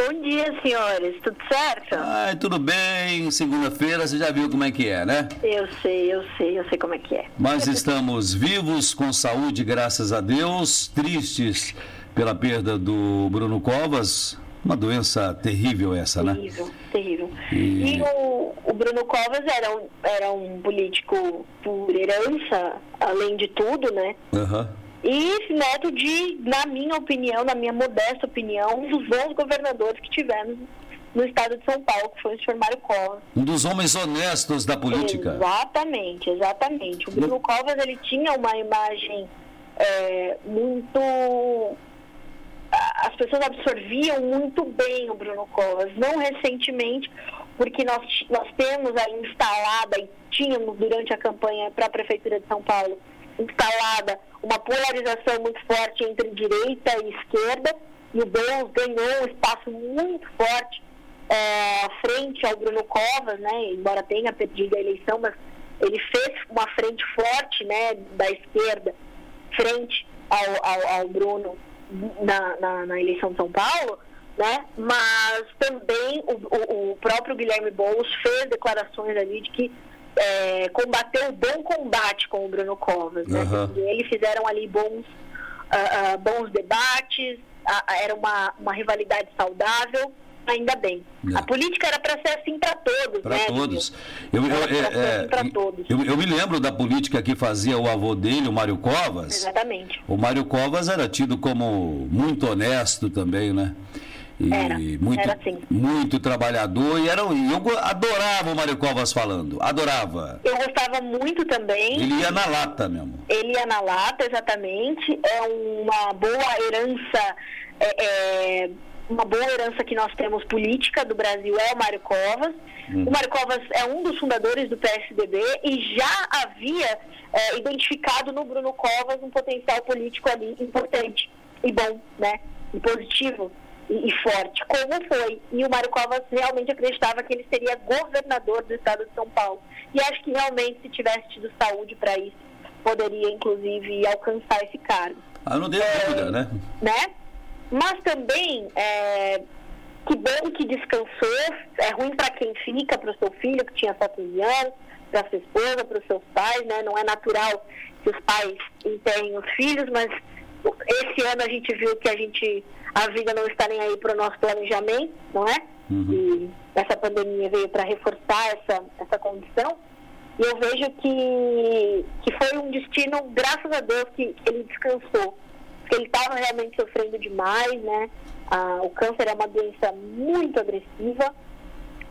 Bom dia, senhores. Tudo certo? Ai, tudo bem. Segunda-feira você já viu como é que é, né? Eu sei, eu sei, eu sei como é que é. Mas estamos vivos, com saúde, graças a Deus. Tristes pela perda do Bruno Covas. Uma doença terrível essa, né? Terrível, terrível. E, e o, o, Bruno Covas era um, era um político por herança, além de tudo, né? Aham. Uhum e neto de, na minha opinião, na minha modesta opinião, um dos bons governadores que tivemos no estado de São Paulo, que foi o senhor Mário Covas. Um dos homens honestos da política. Exatamente, exatamente. O Bruno Covas, ele tinha uma imagem é, muito... As pessoas absorviam muito bem o Bruno Covas. Não recentemente, porque nós, nós temos aí instalada, e tínhamos durante a campanha para a Prefeitura de São Paulo, instalada uma polarização muito forte entre direita e esquerda, e o Boulos ganhou um espaço muito forte é, frente ao Bruno Covas, né, embora tenha perdido a eleição, mas ele fez uma frente forte né, da esquerda frente ao, ao, ao Bruno na, na, na, eleição de São Paulo, né? mas também o, o próprio Guilherme Boulos fez declarações ali de que é, combater o bom combate com o Bruno Covas. Né? Uhum. Eles fizeram ali bons, uh, uh, bons debates, uh, era uma, uma rivalidade saudável ainda bem. É. A política era para ser assim para todos, Para né, todos. Eu, eu, é, assim todos. Eu, eu, me lembro da política que fazia o avô dele, o Mário Covas. Exatamente. O Mário Covas era tido como muito honesto também, né? E era, muito, era assim. muito trabalhador e era, eu adorava o Mário Covas falando, adorava. Eu gostava muito também. Ele ia na lata mesmo. Ele ia na lata, exatamente. É uma boa herança, é, é, uma boa herança que nós temos política do Brasil é o Mário Covas. Hum. O Mário Covas é um dos fundadores do PSDB e já havia é, identificado no Bruno Covas um potencial político ali importante e bom, né? E positivo e, forte, como foi. E o Mário Covas realmente acreditava que ele seria governador do estado de São Paulo. E acho que realmente, se tivesse tido saúde para isso, poderia, inclusive, alcançar esse cargo. Ah, não tenho é, dúvida, né? né? Mas também, é, que bom que descansou, é ruim para quem fica, para o seu filho, que tinha só 15 anos, para sua esposa, para os seus pais, né? Não é natural que os pais enterrem os filhos, mas esse ano a gente viu que a gente a vida não está nem aí para o nosso planejamento, não é? Uhum. E essa pandemia veio para reforçar essa, essa condição. E eu vejo que, que foi um destino, graças a Deus, que, ele descansou. Porque ele estava realmente sofrendo demais, né? Ah, o câncer é uma doença muito agressiva.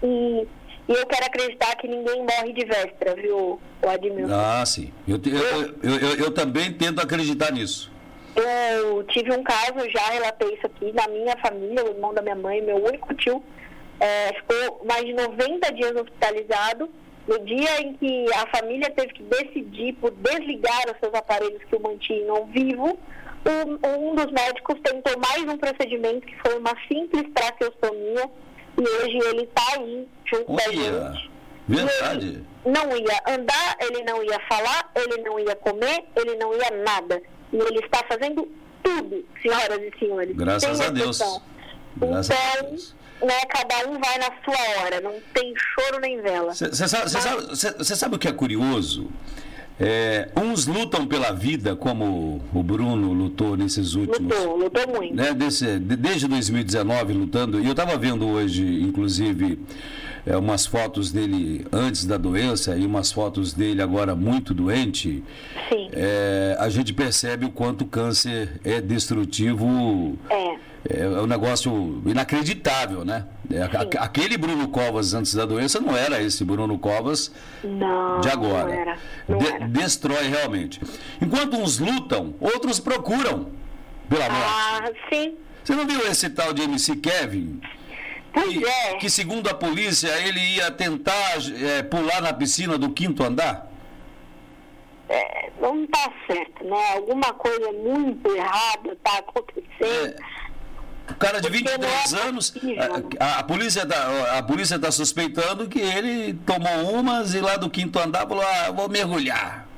E, e eu quero acreditar que ninguém morre de véspera, viu, Admilson? Ah, sim. Eu, eu, eu, eu também tento acreditar nisso. Eu tive um caso, já relatei isso aqui, na minha família, o irmão da minha mãe, meu único tio, é, ficou mais de 90 dias hospitalizado. No dia em que a família teve que decidir por desligar os seus aparelhos que o mantinham vivo, um, um dos médicos tentou mais um procedimento que foi uma simples traqueostomia e hoje ele está aí junto da gente. Verdade. Não ia andar, ele não ia falar, ele não ia comer, ele não ia nada. E ele está fazendo tudo, senhoras e senhores. Graças a Deus. Graças então, a Deus. Né, cada um vai na sua hora, não tem choro nem vela. Você sabe, sabe, sabe, o que é curioso? É, uns lutam pela vida, como o Bruno lutou nesses últimos. Lutou, lutou muito. Né, desse, desde 2019 lutando. E eu estava vendo hoje, inclusive, é, umas fotos dele antes da doença e umas fotos dele agora muito doente. Sim. É, a gente percebe o quanto o câncer é destrutivo. É. É, um negócio inacreditável, né? É, aquele Bruno Covas antes da doença não era esse Bruno Covas não, de agora. Não era, não de, era. Destrói realmente. Enquanto uns lutam, outros procuram pela morte. Ah, sim. Você não viu esse tal de MC Kevin? Que, é. Que segundo a polícia ele ia tentar é, pular na piscina do quinto andar? É, não está certo, né? Alguma coisa muito errada está acontecendo. É. O cara de 22 é anos, a, a, polícia tá, a polícia está suspeitando que ele tomou umas e lá do quinto andar falou, ah, vou mergulhar.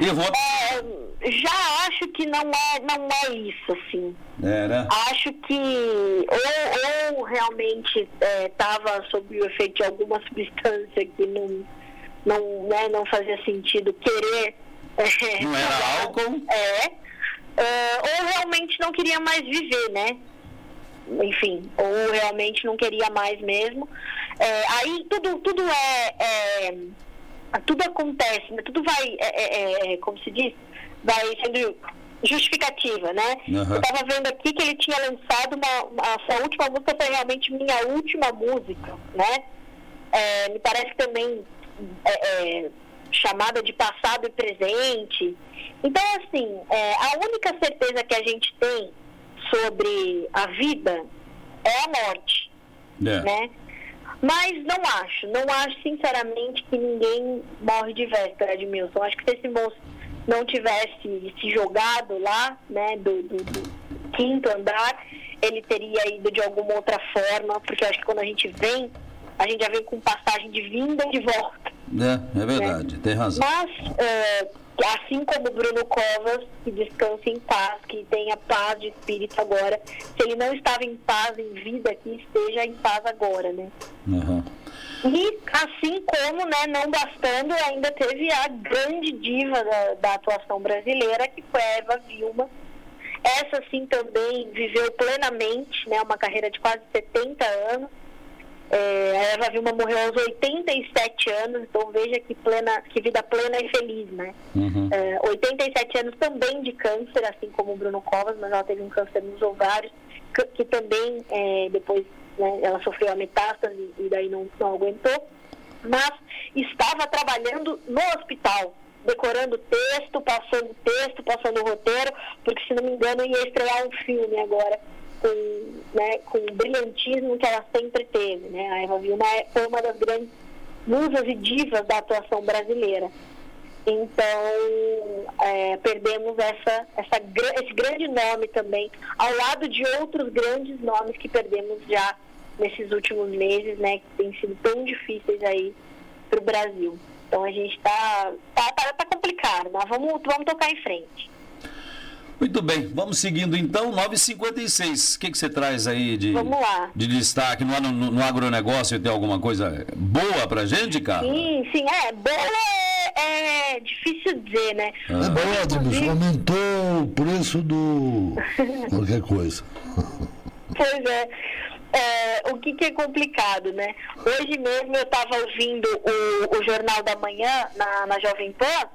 E vou... É, já acho que não é, não é isso, assim. É, né? Acho que ou, ou realmente estava é, sob o efeito de alguma substância que não, não, né, não fazia sentido querer. É, não era álcool? É, é. ou realmente não queria mais viver, né? Enfim, ou realmente não queria mais mesmo. É, aí tudo, tudo é, é, Tudo acontece, né? tudo vai, é, como se diz, vai sendo justificativa, né? Uhum. Eu estava vendo aqui que ele tinha lançado uma, uma, a sua última música foi realmente minha última música, né? É, me parece também é, é, chamada de passado e presente. Então, assim, é, a única certeza que a gente tem sobre a vida é a morte, é. né? Mas não acho, não acho sinceramente que ninguém morre de véspera, Edmilson. Acho que se esse moço não tivesse se jogado lá, né, do, do, do quinto andar, ele teria ido de alguma outra forma, porque acho que quando a gente vem, a gente já vem com passagem de vinda e de volta. É, é verdade, né? tem razão. Mas, é, assim como Bruno Covas, que descanse em paz, que tenha paz de espírito agora, se ele não estava em paz em vida, que esteja em paz agora, né? Uhum. E assim como, né, não bastando, ainda teve a grande diva da, da atuação brasileira, que foi a Eva Vilma. Essa sim também viveu plenamente, né, uma carreira de quase 70 anos. É, a Eva Vilma morreu aos 87 anos, então veja que, plena, que vida plena e feliz, né? Uhum. É, 87 anos também de câncer, assim como o Bruno Covas, mas ela teve um câncer nos ovários, que, que também é, depois né? Ela sofreu a metástase e daí não, não aguentou, mas estava trabalhando no hospital, decorando texto, passando texto, passando roteiro, porque se não me engano ia estrear um filme agora com, né, com o brilhantismo que ela sempre teve. Né? A Eva Vilma é, foi uma das grandes musas e divas da atuação brasileira. Então, é, perdemos essa, essa, esse grande nome também, ao lado de outros grandes nomes que perdemos já nesses últimos meses, né, que têm sido tão difíceis aí para o Brasil. Então a gente está tá, tá, tá, complicado, mas vamos, vamos tocar em frente. Muito bem, vamos seguindo então, 9h56. O que, que você traz aí de, de destaque? No, no, no agronegócio tem alguma coisa boa pra gente, cara? Sim, sim, é. Boa é, é difícil dizer, né? Ah. É boa, Adilson, aumentou o preço do. qualquer coisa. Pois é é, o que, que, é complicado, né? Hoje mesmo eu estava ouvindo o, o, Jornal da Manhã na, na Jovem Pan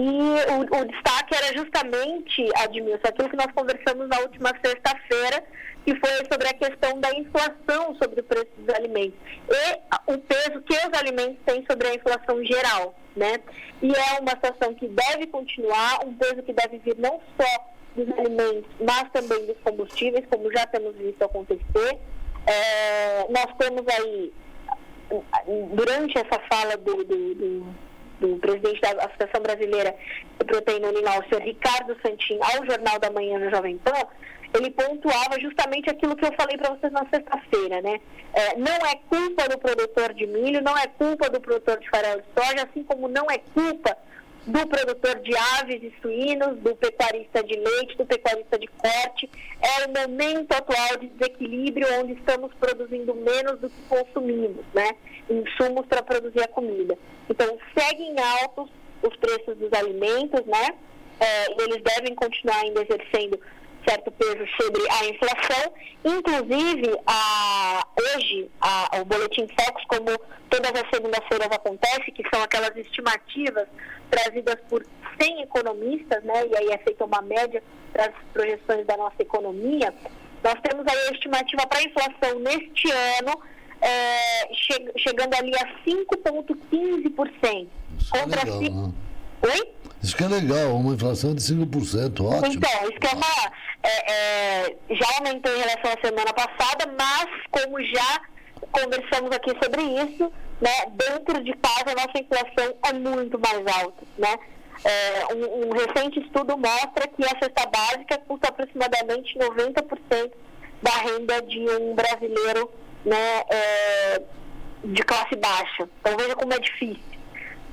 e o, o, destaque era justamente, Admilson, aquilo que nós conversamos na última sexta-feira, que foi sobre a questão da inflação sobre o preço dos alimentos e o peso que os alimentos têm sobre a inflação geral, né? E é uma situação que deve continuar, um peso que deve vir não só dos alimentos, mas também dos combustíveis, como já temos visto acontecer. É, nós temos aí, durante essa fala do, do, do, do presidente da Associação Brasileira de Proteína Animal, o senhor Ricardo Santin, ao Jornal da Manhã no Jovem Pan, ele pontuava justamente aquilo que eu falei para vocês na sexta-feira, né? É, não é culpa do produtor de milho, não é culpa do produtor de farelo de soja, assim como não é culpa do produtor de aves e suínos, do pecuarista de leite, do pecuarista de corte. É o momento atual de desequilíbrio onde estamos produzindo menos do que consumimos, né? Insumos para produzir a comida. Então, seguem altos os preços dos alimentos, né? É, eles devem continuar ainda exercendo certo peso sobre a inflação. Inclusive, a, hoje, a, o Boletim Focus, como todas as segundas-feiras acontece, que são aquelas estimativas trazidas por 100 economistas, né, e aí é feita uma média para as projeções da nossa economia, nós temos aí a estimativa para a inflação neste ano é, che chegando ali a 5,15%. Contra legal, né? Oi? Isso que é legal, uma inflação de 5%, ótimo. Então, isso que é uma. É, é, já aumentou em relação à semana passada, mas como já conversamos aqui sobre isso, né, dentro de casa a nossa inflação é muito mais alta. Né? É, um, um, recente estudo mostra que a cesta básica custa aproximadamente 90% da renda de um brasileiro né, é, de classe baixa. Então veja como é difícil,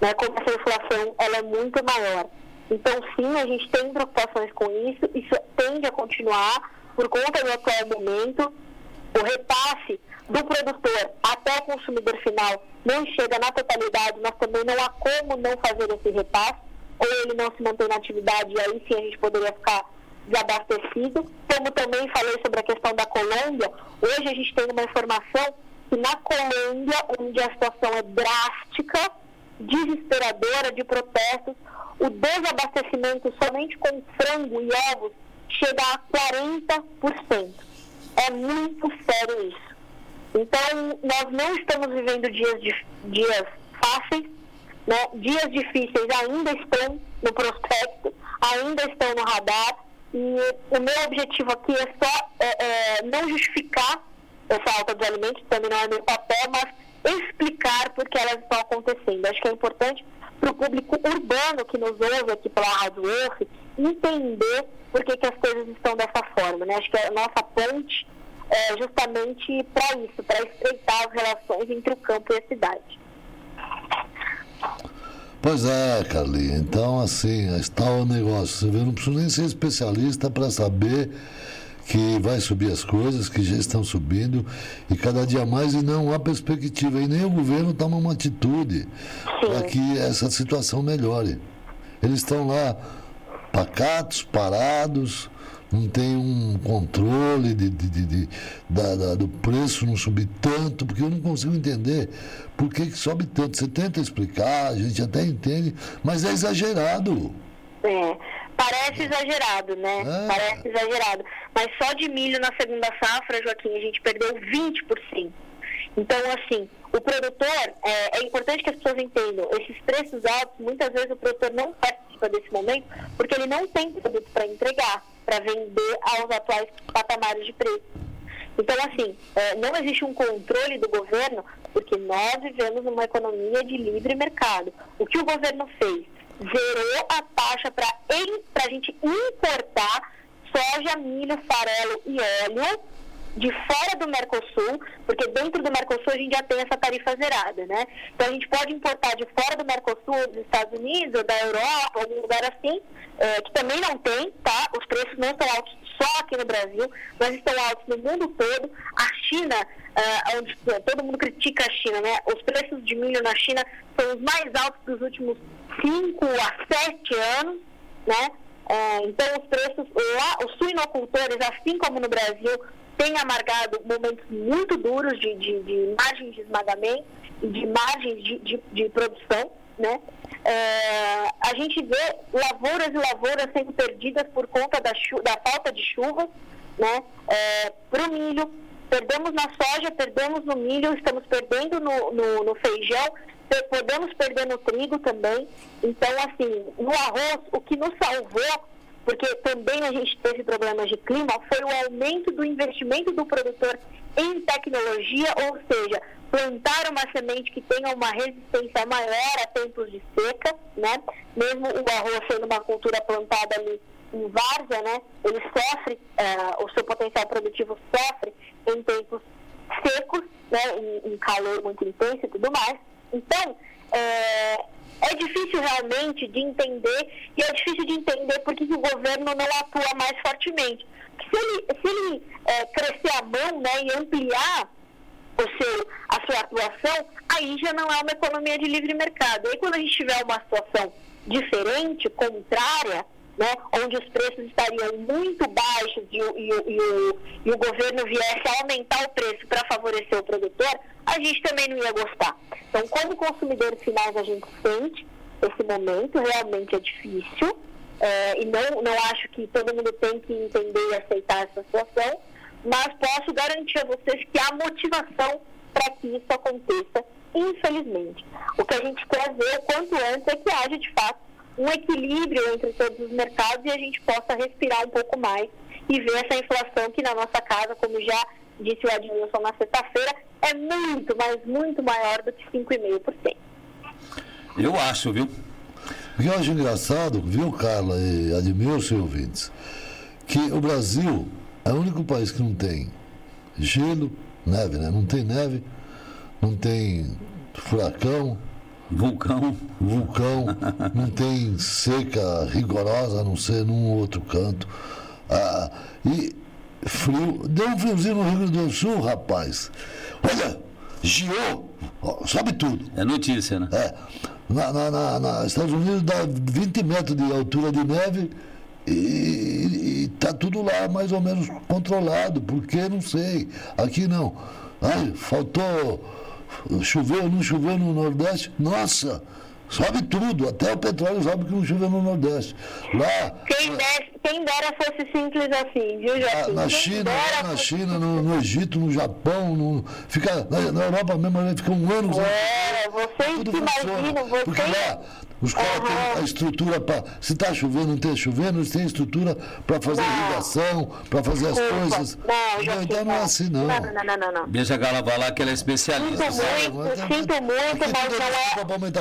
né, como essa inflação ela é muito maior. Então sim, a gente tem preocupações com isso, isso tende a continuar por conta do atual momento o repasse do produtor até o consumidor final não chega na totalidade, mas também não há como não fazer esse repasse, ou ele não se mantém na atividade e aí sim a gente poderia ficar desabastecido. Como também falei sobre a questão da Colômbia, hoje a gente tem uma informação que na Colômbia, onde a situação é drástica, desesperadora de protestos, o desabastecimento somente com frango e ovos chega a 40%. É muito sério isso. Então, nós não estamos vivendo dias, dias fáceis, né? dias difíceis ainda estão no prospecto, ainda estão no radar, e o meu objetivo aqui é só é, é, não justificar essa alta de alimentos, também não é meu papel, mas explicar por que elas estão acontecendo. Acho que é importante para o público urbano que nos ouve aqui pela Rádio Wolf entender por que, que as coisas estão dessa forma. Né? Acho que a nossa ponte é justamente para isso, para estreitar as relações entre o campo e a cidade. Pois é, Carlinhos. Então, assim, está o negócio. Você vê, não preciso nem ser especialista para saber que vai subir as coisas, que já estão subindo, e cada dia mais, e não há perspectiva. E nem o governo toma uma atitude para que essa situação melhore. Eles estão lá pacatos, parados, não tem um controle de, de, de, de da, da, do preço não subir tanto, porque eu não consigo entender por que, que sobe tanto. Você tenta explicar, a gente até entende, mas é exagerado. É, parece exagerado, né? É. Parece exagerado. Mas só de milho na segunda safra, Joaquim, a gente perdeu 20%. Então, assim, o produtor, é, é, importante que as pessoas entendam, esses preços altos, muitas vezes o produtor não participa desse momento, porque ele não tem produto para entregar para vender aos atuais patamares de preço. Então, assim, é, não existe um controle do governo, porque nós vivemos numa economia de livre mercado. O que o governo fez? Zerou a taxa para a gente importar soja, milho, farelo e óleo de fora do Mercosul, porque dentro do Mercosul a gente já tem essa tarifa zerada, né? Então a gente pode importar de fora do Mercosul, dos Estados Unidos, ou da Europa, algum lugar assim, é, que também não tem, tá? Os preços não estão altos só aqui no Brasil, mas estão altos no mundo todo. A China, é, onde todo mundo critica a China, né? Os preços de milho na China são os mais altos dos últimos 5 a 7 anos, né? É, então, os preços lá, os suinocultores, assim como no Brasil, têm amargado momentos muito duros de, de, de margem de esmagamento e de margens de, de, de produção, né? É, a gente vê lavouras e lavouras sendo perdidas por conta da, da falta de chuva, né? É, Para o milho, perdemos na soja, perdemos no milho, estamos perdendo no, no, no feijão, podemos perder no trigo também. Então, assim, no arroz, o que nos salvou, porque também a gente teve problemas de clima, foi o aumento do investimento do produtor em tecnologia, ou seja, plantar uma semente que tenha uma resistência maior a tempos de seca, né? Mesmo o arroz sendo uma cultura plantada ali em várzea, né? Ele sofre, uh, o seu potencial produtivo sofre em tempos secos, né? Em, em calor muito intenso e tudo mais. Então, é, é difícil realmente de entender, e é difícil de entender porque o governo não atua mais fortemente. Se ele, se ele é, crescer a mão né, e ampliar o seu, a sua atuação, aí já não é uma economia de livre mercado. Aí quando a gente tiver uma situação diferente, contrária, né, onde os preços estariam muito baixos e o, e e o, e o governo viesse a aumentar o preço para favorecer o produtor, a gente também não ia gostar. Então, como consumidores finais, a gente sente esse momento, realmente é difícil, é, e não, não acho que todo mundo tem que entender e aceitar essa situação, mas posso garantir a vocês que há motivação para que isso aconteça, infelizmente. O que a gente quer ver quanto antes é que haja, de fato, um equilíbrio entre todos os mercados e a gente possa respirar um pouco mais e ver essa inflação que na nossa casa, como já disse o Admilson na sexta-feira, é muito, mas muito maior do que 5,5%. Eu acho, viu? O que eu acho engraçado, viu, Carla e Admilson e ouvintes, que o Brasil é o único país que não tem gelo, neve, né? Não tem neve, não tem furacão. Vulcão. Vulcão, não tem seca rigorosa, a não ser num outro canto. Ah, e frio. Deu um friozinho no Rio Grande do Sul, rapaz. Olha, giou, sobe tudo. É notícia, né? É. Na, na, na, na Estados Unidos dá 20 metros de altura de neve e está tudo lá mais ou menos controlado. Por que? Não sei. Aqui não. Ai, faltou. Choveu, não choveu no Nordeste? Nossa! Sobe tudo, até o petróleo sobe que não choveu no Nordeste. Lá. Quem dera, quem dera fosse simples assim, viu, Joaquim? Na, na China, lá na China, no, no, Egito, no Japão, no, fica, na, na Europa mesmo, fica um ano. É, vocês se. Porque lá, os caras têm a estrutura para. Se está chovendo, não está chovendo, eles têm estrutura para fazer não. irrigação, para fazer as coisas. Não, não, então não é assim, não. Não, não, não, não. não. Deixa a Gala falar que ela é especialista. Sinto muito, sinto muito, mas não é.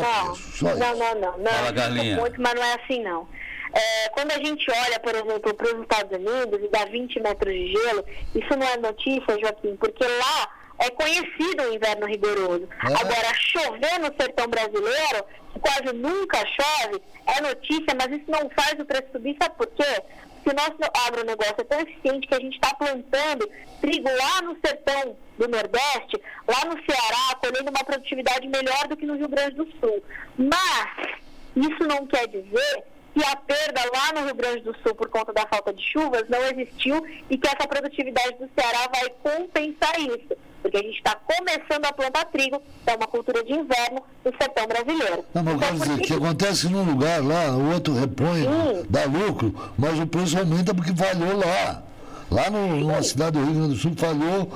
Não, não, não, não, não. Fala, Carlinha. Muito, mas não é assim, não. É, quando a gente olha, por exemplo, para os Estados Unidos e dá 20 metros de gelo, isso não é notícia, Joaquim, porque lá é conhecido o inverno rigoroso. É. Agora, chover no sertão brasileiro, que quase nunca chove, é notícia, mas isso não faz o preço subir. Sabe por quê? Porque o nosso agronegócio é tão eficiente que a gente está plantando trigo lá no sertão do Nordeste, lá no Ceará, colhendo uma produtividade melhor do que no Rio Grande do Sul. Mas isso não quer dizer que a perda lá no Rio Grande do Sul por conta da falta de chuvas não existiu e que essa produtividade do Ceará vai compensar isso porque a gente está começando a plantar trigo, que é uma cultura de inverno no sertão brasileiro. Não, mas então, quer dizer, que acontece num lugar lá, o outro repõe, Sim. dá lucro, mas o preço aumenta porque falhou lá. Lá no, numa cidade do Rio Grande do Sul falhou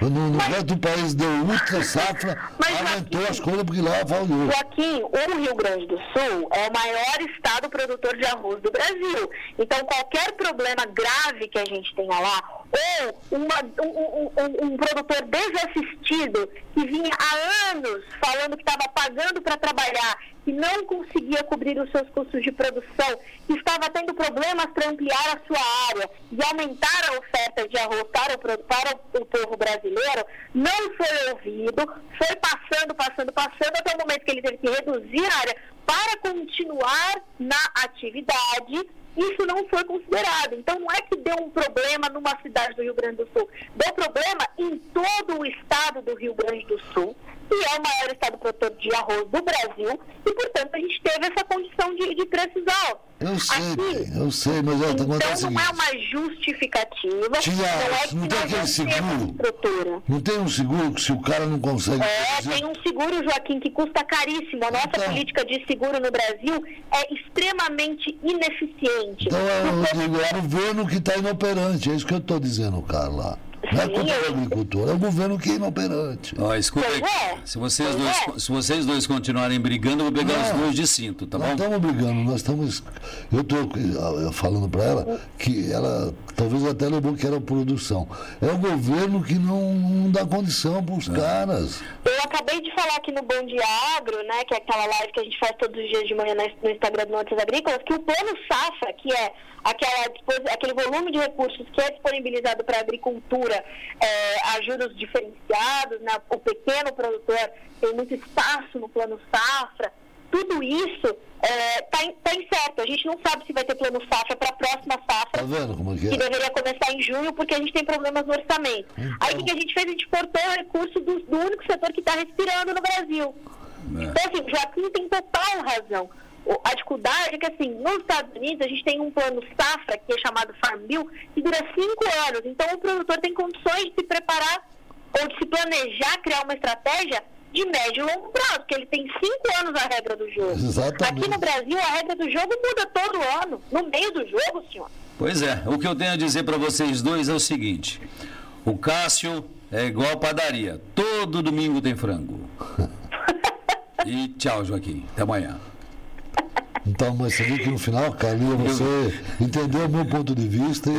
no, no resto do país deu ultra safra, mas, aumentou as coisas porque lá falhou. Joaquim, o Rio Grande do Sul é o maior estado produtor de arroz do Brasil. Então, qualquer problema grave que a gente tenha lá, ou uma, um, um, um, produtor desassistido que vinha há anos falando que estava pagando para trabalhar que não conseguia cobrir os seus custos de produção, que estava tendo problemas para ampliar a sua área e aumentar a oferta de arroz para o, para o povo brasileiro, não foi ouvido, foi passando, passando, passando, até o momento que ele teve que reduzir a área para continuar na atividade isso não foi considerado. Então, não é que deu um problema numa cidade do Rio Grande do Sul, deu problema em todo o estado do Rio Grande do Sul que é o maior estado produtor de arroz do Brasil, e, portanto, a gente teve essa condição de, de preços altos. Eu sei, Aqui, eu sei, mas é, então não é uma justificativa. Tia, não, é não tem aquele seguro. Não tem um seguro que se o cara não consegue. É, fazer... tem um seguro, Joaquim, que custa caríssimo. A nossa então, política de seguro no Brasil é extremamente ineficiente. Então é, o, é o governo que está inoperante, é isso que eu estou dizendo, Carla. Não é culpa do agricultor, é o governo que é inoperante. Ó, escuta aí, é. se, vocês dois, é. se vocês dois continuarem brigando, eu vou pegar não, os dois de cinto, tá nós bom? Nós estamos brigando, nós estamos. Eu estou falando para ela que ela talvez até lembrou que era produção. É o governo que não, não dá condição para os é. caras. Eu acabei de falar aqui no Bom Dia Agro, né, que é aquela live que a gente faz todos os dias de manhã no Instagram do Notícias Agrícolas, que o plano Safra, que é aquela, aquele volume de recursos que é disponibilizado para a agricultura, é, ajudas diferenciadas, né? o pequeno produtor tem muito espaço no plano safra, tudo isso está é, tá tá incerto. A gente não sabe se vai ter plano safra para a próxima safra, tá vendo como é que, é? que, deveria começar em junho, porque a gente tem problemas no orçamento. Então... Aí o que a gente fez? A gente cortou o recurso do, do único setor que está respirando no Brasil. É. Então, assim, Joaquim tem total razão a dificuldade é que, assim, nos Estados Unidos, a gente tem um plano safra, que é chamado Farm Bill, que dura cinco anos. Então, o produtor tem condições de se preparar ou de se planejar, criar uma estratégia de médio e longo prazo, porque ele tem cinco anos a regra do jogo. Exatamente. Aqui no Brasil, a regra do jogo muda todo ano, no meio do jogo, senhor. Pois é, o que eu tenho a dizer para vocês dois é o seguinte: o Cássio é igual padaria, todo domingo tem frango. e tchau, Joaquim. Até amanhã. Então, mas você viu que no final, Carlinha, você entendeu o meu ponto de vista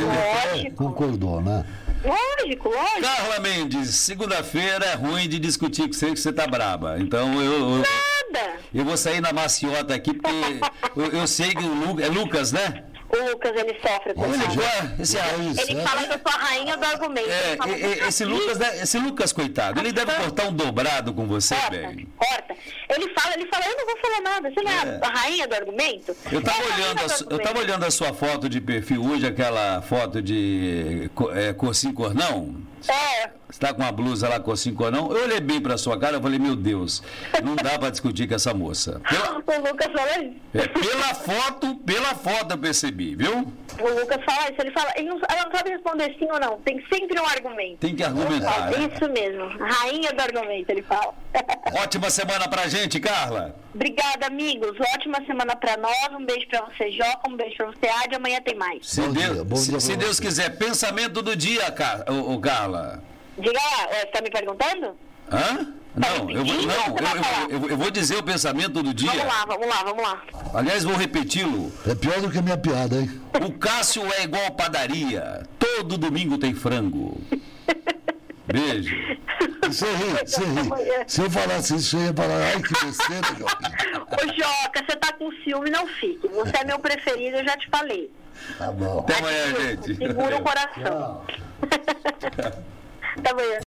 e concordou, né? Lógico, lógico. Carla Mendes, segunda-feira é ruim de discutir com você que você tá braba. Então eu. eu Nada! Eu vou sair na maciota aqui, porque eu, eu sei que o Lu, é Lucas, né? O Lucas, ele sofre com Olha, já- esse- já isso, Ele é? fala que eu sou a rainha do argumento. É, esse, Lucas, né, esse Lucas, coitado, ele deve cortar um dobrado com você, bem. corta. Ele fala, ele fala, eu não vou falar nada. Você não é, É. a rainha do argumento? Eu tava, É olhando a, eu tava olhando a sua foto de perfil hoje, aquela foto de é, cor sim, cor não. É, Você tá com uma blusa lá cor sim, cor não. Eu olhei bem pra sua cara e falei, meu Deus, não dá pra discutir com essa moça. Pela, o Lucas fala isso. é, pela foto, pela foto eu percebi, viu? O Lucas fala isso, ele fala, ele não, ela não sabe responder sim ou não, tem sempre um argumento. Tem que argumentar. né? Isso mesmo, rainha do argumento, ele fala. Ótima semana pra gente, Carla. Obrigada, amigos. Ótima semana pra nós. Um beijo pra você, Joca. Um beijo pra você, Adi. Amanhã tem mais. Se, Bom Deus, dia, bom se- dia se Deus quiser, pensamento do dia, Car ô, ô, Carla. Diga lá, é, você tá me perguntando? Hã? Não, eu vou, não, eu- eu- eu- eu vou dizer o pensamento do dia. Vamos lá, vamos lá, vamos lá. Aliás, vou repeti-lo. É pior do que a minha piada, hein? O Cássio é igual padaria. Todo domingo tem frango. Beijo. Você ri, você ri. Se eu falasse isso, você ia falar, ai que besteira, Jopim. Ô, Joca, você tá com ciúme, não fique. Você é meu preferido, eu já te falei. Tá bom. Até amanhã, gente. Segura o coração. Até amanhã.